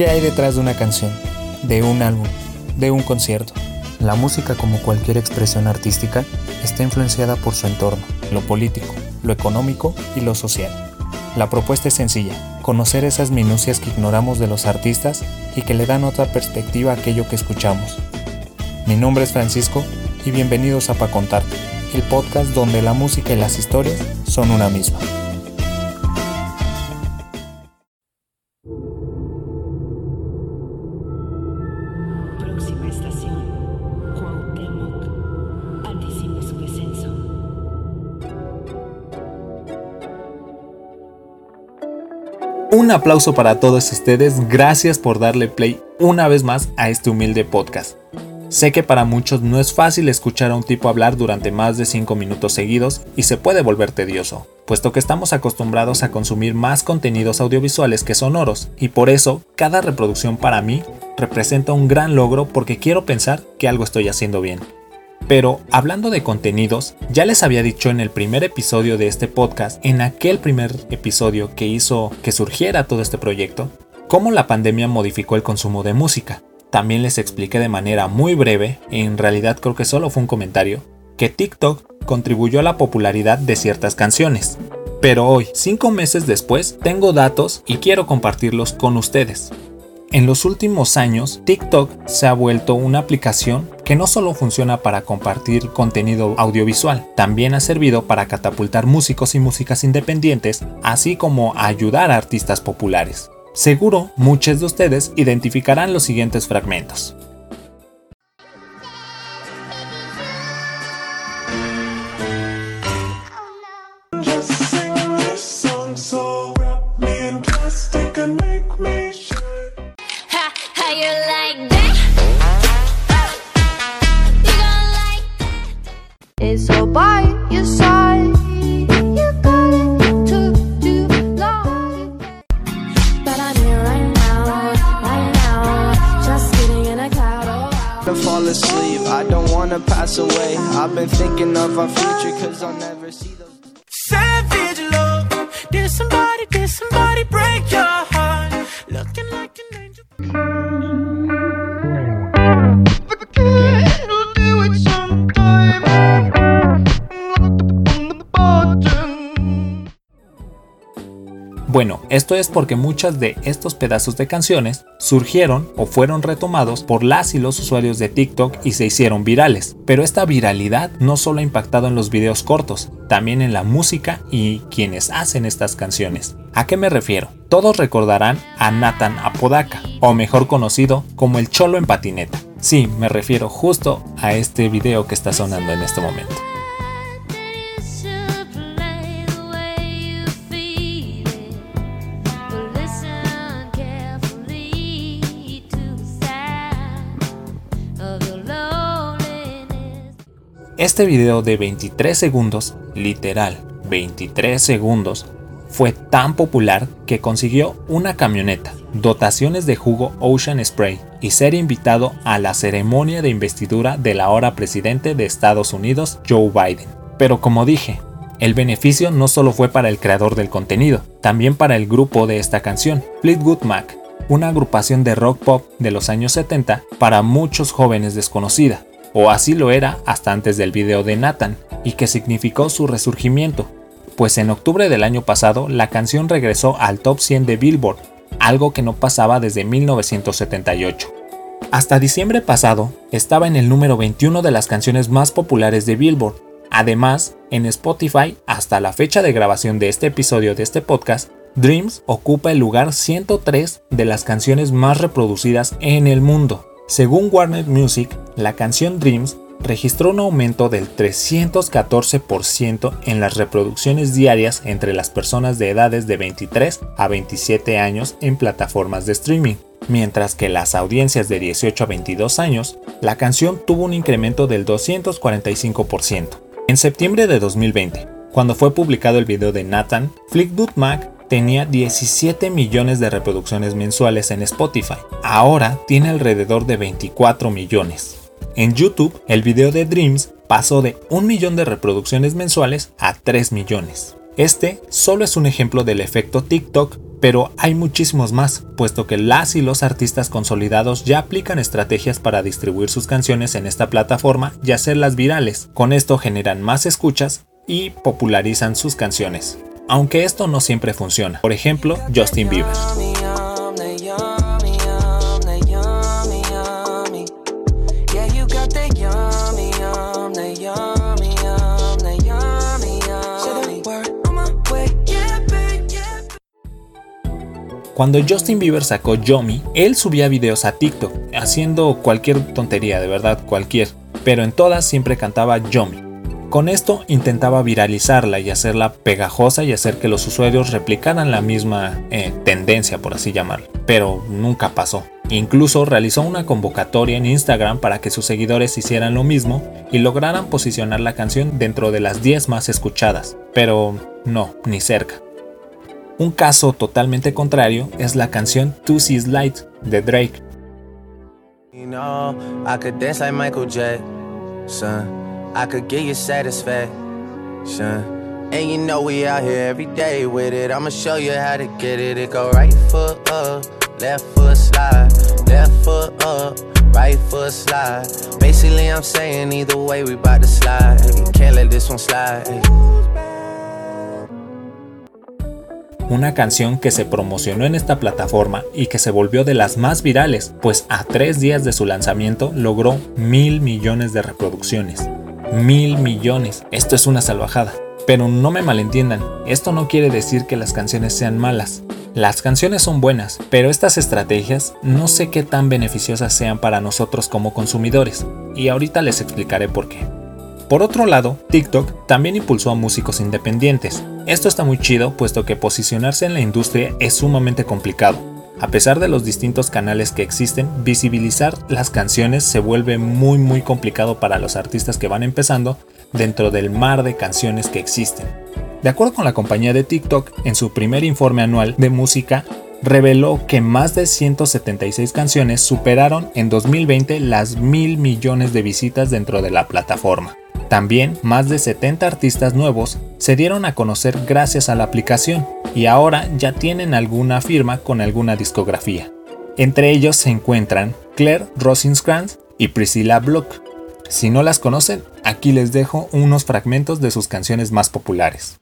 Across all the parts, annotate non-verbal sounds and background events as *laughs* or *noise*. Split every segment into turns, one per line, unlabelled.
¿Qué hay detrás de una canción, de un álbum, de un concierto? La música, como cualquier expresión artística, está influenciada por su entorno, lo político, lo económico y lo social. La propuesta es sencilla, conocer esas minucias que ignoramos de los artistas y que le dan otra perspectiva a aquello que escuchamos. Mi nombre es Francisco y bienvenidos a Pa Contarte, el podcast donde la música y las historias son una misma. Un aplauso para todos ustedes, gracias por darle play una vez más a este humilde podcast. Sé que para muchos no es fácil escuchar a un tipo hablar durante más de 5 minutos seguidos y se puede volver tedioso, puesto que estamos acostumbrados a consumir más contenidos audiovisuales que sonoros, y por eso cada reproducción para mí representa un gran logro porque quiero pensar que algo estoy haciendo bien. Pero hablando de contenidos, ya les había dicho en el primer episodio de este podcast, en aquel primer episodio que hizo que surgiera todo este proyecto, cómo la pandemia modificó el consumo de música. También les expliqué de manera muy breve, en realidad creo que solo fue un comentario, que TikTok contribuyó a la popularidad de ciertas canciones. Pero hoy, cinco meses después, tengo datos y quiero compartirlos con ustedes. En los últimos años, TikTok se ha vuelto una aplicación que no solo funciona para compartir contenido audiovisual, también ha servido para catapultar músicos y músicas independientes, así como ayudar a artistas populares. Seguro muchos de ustedes identificarán los siguientes fragmentos.
To
fall asleep. I don't wanna pass away. I've been thinking of our future, cause I'll never see those.
Savage love. Did somebody, did somebody break your
Bueno, esto es porque muchas de estos pedazos de canciones surgieron o fueron retomados por las y los usuarios de TikTok y se hicieron virales. Pero esta viralidad no solo ha impactado en los videos cortos, también en la música y quienes hacen estas canciones. ¿A qué me refiero? Todos recordarán a Nathan Apodaca, o mejor conocido como el Cholo en patineta. Sí, me refiero justo a este video que está sonando en este momento. Este video de 23 segundos, literal, 23 segundos, fue tan popular que consiguió una camioneta, dotaciones de jugo Ocean Spray y ser invitado a la ceremonia de investidura del ahora presidente de Estados Unidos, Joe Biden. Pero como dije, el beneficio no solo fue para el creador del contenido, también para el grupo de esta canción, Fleetwood Mac, una agrupación de rock pop de los años 70 para muchos jóvenes desconocida, o así lo era hasta antes del video de Nathan, y que significó su resurgimiento, pues en octubre del año pasado la canción regresó al top 100 de Billboard, algo que no pasaba desde 1978. Hasta diciembre pasado estaba en el número 21 de las canciones más populares de Billboard. Además, en Spotify, hasta la fecha de grabación de este episodio de este podcast, Dreams ocupa el lugar 103 de las canciones más reproducidas en el mundo. Según Warner Music, la canción Dreams registró un aumento del 314% en las reproducciones diarias entre las personas de edades de 23 a 27 años en plataformas de streaming, mientras que las audiencias de 18 a 22 años, la canción tuvo un incremento del 245%. En septiembre de 2020, cuando fue publicado el video de Nathan, Fleetwood Mac tenía 17 millones de reproducciones mensuales en Spotify. Ahora tiene alrededor de 24 millones. En YouTube, el video de Dreams pasó de 1 millón de reproducciones mensuales a 3 millones. Este solo es un ejemplo del efecto TikTok pero hay muchísimos más, puesto que las y los artistas consolidados ya aplican estrategias para distribuir sus canciones en esta plataforma y hacerlas virales. Con esto generan más escuchas y popularizan sus canciones. Aunque esto no siempre funciona. Por ejemplo, Justin Bieber. Cuando Justin Bieber sacó Yomi, él subía videos a TikTok, haciendo cualquier tontería, de verdad, cualquier, pero en todas siempre cantaba Yomi. Con esto intentaba viralizarla y hacerla pegajosa y hacer que los usuarios replicaran la misma eh, tendencia, por así llamarlo, pero nunca pasó. Incluso realizó una convocatoria en Instagram para que sus seguidores hicieran lo mismo y lograran posicionar la canción dentro de las 10 más escuchadas, pero no, ni cerca. Un caso totalmente contrario es la canción Two Seas Light de Drake.
Michael. I could get you satisfaction. And you know we out here every day with it. I'ma show you how to get it. It go right foot up, left foot slide, left foot up, right foot slide. Basically, I'm saying either way we bout to slide. Hey, can't let this one slide.
Una canción que se promocionó en esta plataforma y que se volvió de las más virales, pues a tres días de su lanzamiento logró mil millones de reproducciones. Mil millones. Esto es una salvajada. Pero no me malentiendan, esto no quiere decir que las canciones sean malas. Las canciones son buenas, pero estas estrategias no sé qué tan beneficiosas sean para nosotros como consumidores, y ahorita les explicaré por qué. Por otro lado, TikTok también impulsó a músicos independientes. Esto está muy chido puesto que posicionarse en la industria es sumamente complicado. A pesar de los distintos canales que existen, visibilizar las canciones se vuelve muy muy complicado para los artistas que van empezando dentro del mar de canciones que existen. De acuerdo con la compañía de TikTok, en su primer informe anual de música, reveló que más de 176 canciones superaron en 2020 las mil millones de visitas dentro de la plataforma. También más de 70 artistas nuevos se dieron a conocer gracias a la aplicación y ahora ya tienen alguna firma con alguna discografía. Entre ellos se encuentran Claire Rosinskrantz y Priscilla Block. Si no las conocen, aquí les dejo unos fragmentos de sus canciones más populares.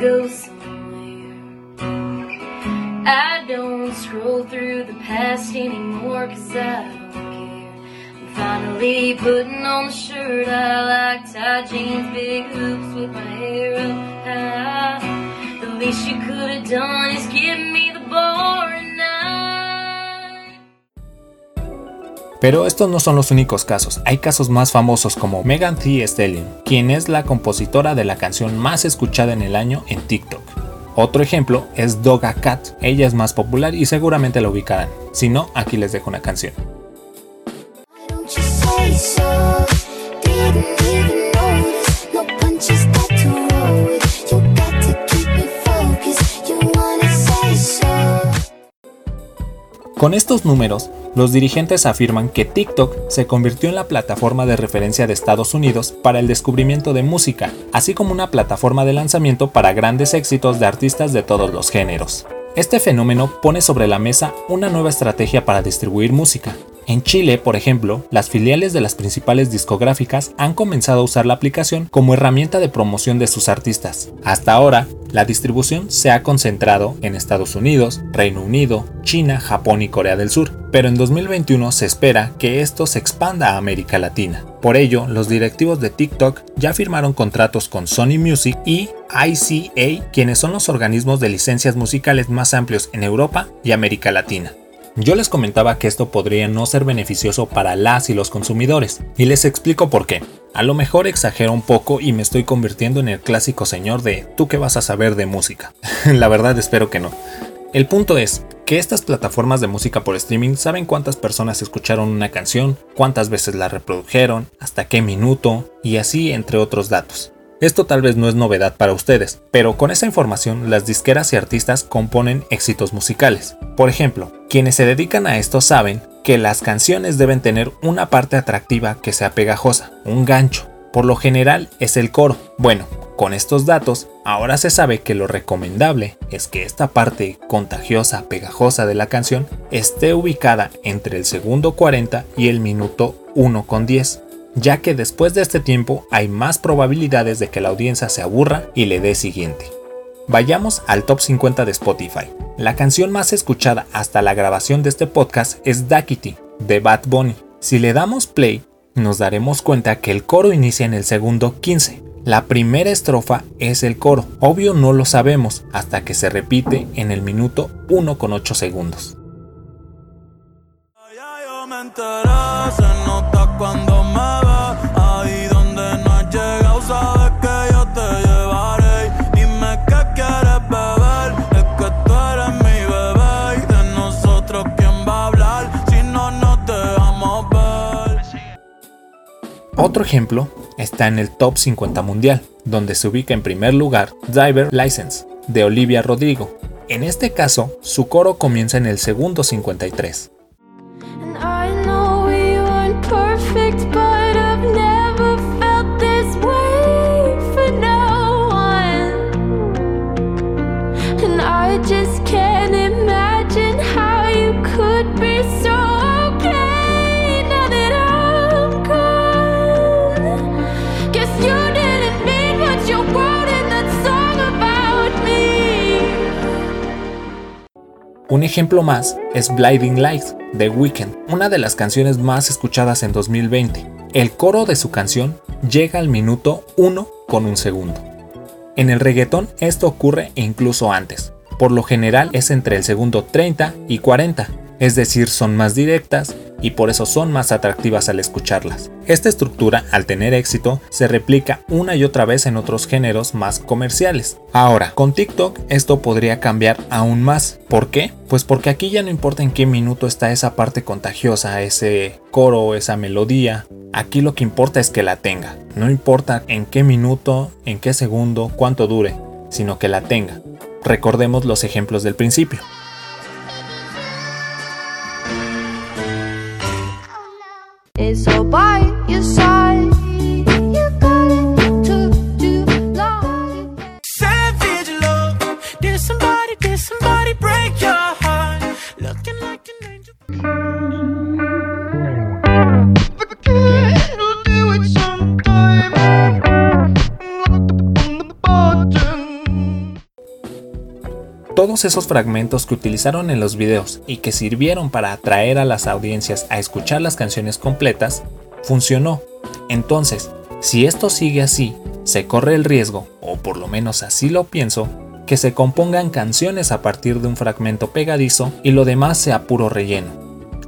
Go
somewhere. I don't scroll through the past anymore cause I don't care. I'm finally putting on the shirt I like, tight jeans, big hoops with my hair up high. The least you could have done is give me
Pero estos no son los únicos casos, hay casos más famosos como Megan Thee Stallion, quien es la compositora de la canción más escuchada en el año en TikTok. Otro ejemplo es Doga Cat, ella es más popular y seguramente la ubicarán, si no, aquí les dejo una canción. Con estos números, los dirigentes afirman que TikTok se convirtió en la plataforma de referencia de Estados Unidos para el descubrimiento de música, así como una plataforma de lanzamiento para grandes éxitos de artistas de todos los géneros. Este fenómeno pone sobre la mesa una nueva estrategia para distribuir música. En Chile, por ejemplo, las filiales de las principales discográficas han comenzado a usar la aplicación como herramienta de promoción de sus artistas. Hasta ahora, la distribución se ha concentrado en Estados Unidos, Reino Unido, China, Japón y Corea del Sur, pero en 2021 se espera que esto se expanda a América Latina. Por ello, los directivos de TikTok ya firmaron contratos con Sony Music y ICA, quienes son los organismos de licencias musicales más amplios en Europa y América Latina. Yo les comentaba que esto podría no ser beneficioso para las y los consumidores, y les explico por qué. A lo mejor exagero un poco y me estoy convirtiendo en el clásico señor de ¿tú qué vas a saber de música? *laughs* La verdad espero que no. El punto es que estas plataformas de música por streaming saben cuántas personas escucharon una canción, cuántas veces la reprodujeron, hasta qué minuto, y así entre otros datos. Esto tal vez no es novedad para ustedes, pero con esa información las disqueras y artistas componen éxitos musicales. Por ejemplo, quienes se dedican a esto saben que las canciones deben tener una parte atractiva que sea pegajosa, un gancho. Por lo general es el coro. Bueno, con estos datos, ahora se sabe que lo recomendable es que esta parte contagiosa, pegajosa de la canción esté ubicada entre el segundo 40 y el minuto 1 con 10 ya que después de este tiempo hay más probabilidades de que la audiencia se aburra y le dé siguiente. Vayamos al top 50 de Spotify. La canción más escuchada hasta la grabación de este podcast es Duckity, de Bad Bunny. Si le damos play, nos daremos cuenta que el coro inicia en el segundo 15. La primera estrofa es el coro, obvio no lo sabemos hasta que se repite en el minuto 1 con 8 segundos. Otro ejemplo está en el top 50 mundial, donde se ubica en primer lugar Driver License, de Olivia Rodrigo. En este caso, su coro comienza en el segundo 53. Un ejemplo más es Blinding Lights de Weeknd, una de las canciones más escuchadas en 2020. El coro de su canción llega al minuto 1 con un segundo. En el reggaetón esto ocurre incluso antes. Por lo general es entre el segundo 30 y 40, es decir, son más directas y por eso son más atractivas al escucharlas. Esta estructura, al tener éxito, se replica una y otra vez en otros géneros más comerciales. Ahora, con TikTok esto podría cambiar aún más. ¿Por qué? Pues porque aquí ya no importa en qué minuto está esa parte contagiosa, ese coro, esa melodía. Aquí lo que importa es que la tenga. No importa en qué minuto, en qué segundo, cuánto dure, sino que la tenga. Recordemos los ejemplos del principio. Esos fragmentos que utilizaron en los videos y que sirvieron para atraer a las audiencias a escuchar las canciones completas, funcionó. Entonces, si esto sigue así, se corre el riesgo, o por lo menos así lo pienso, que se compongan canciones a partir de un fragmento pegadizo y lo demás sea puro relleno,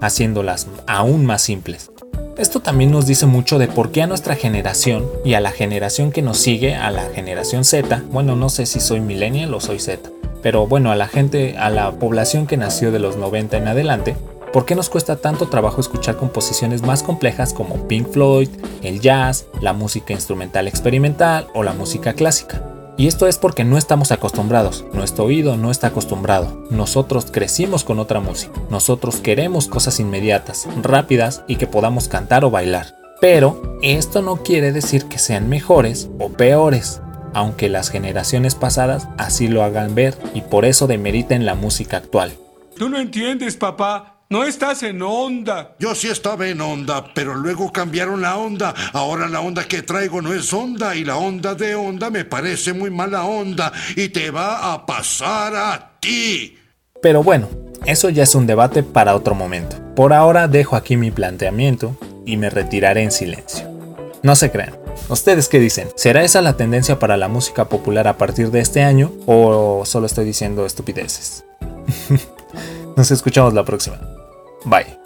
haciéndolas aún más simples. Esto también nos dice mucho de por qué a nuestra generación y a la generación que nos sigue, a la generación Z, bueno, no sé si soy millennial o soy Z, pero bueno, a la gente, a la población que nació de los 90 en adelante, ¿por qué nos cuesta tanto trabajo escuchar composiciones más complejas como Pink Floyd, el jazz, la música instrumental experimental o la música clásica? Y esto es porque no estamos acostumbrados, nuestro oído no está acostumbrado, nosotros crecimos con otra música, nosotros queremos cosas inmediatas, rápidas y que podamos cantar o bailar. Pero esto no quiere decir que sean mejores o peores, aunque las generaciones pasadas así lo hagan ver y por eso demeriten la música actual.
Tú no entiendes, papá. No estás en onda.
Yo sí estaba en onda, pero luego cambiaron la onda. Ahora la onda que traigo no es onda y la onda de onda me parece muy mala onda y te va a pasar a ti.
Pero bueno, eso ya es un debate para otro momento. Por ahora dejo aquí mi planteamiento y me retiraré en silencio. No se crean. ¿Ustedes qué dicen? ¿Será esa la tendencia para la música popular a partir de este año o solo estoy diciendo estupideces? *laughs* Nos escuchamos la próxima. Bye.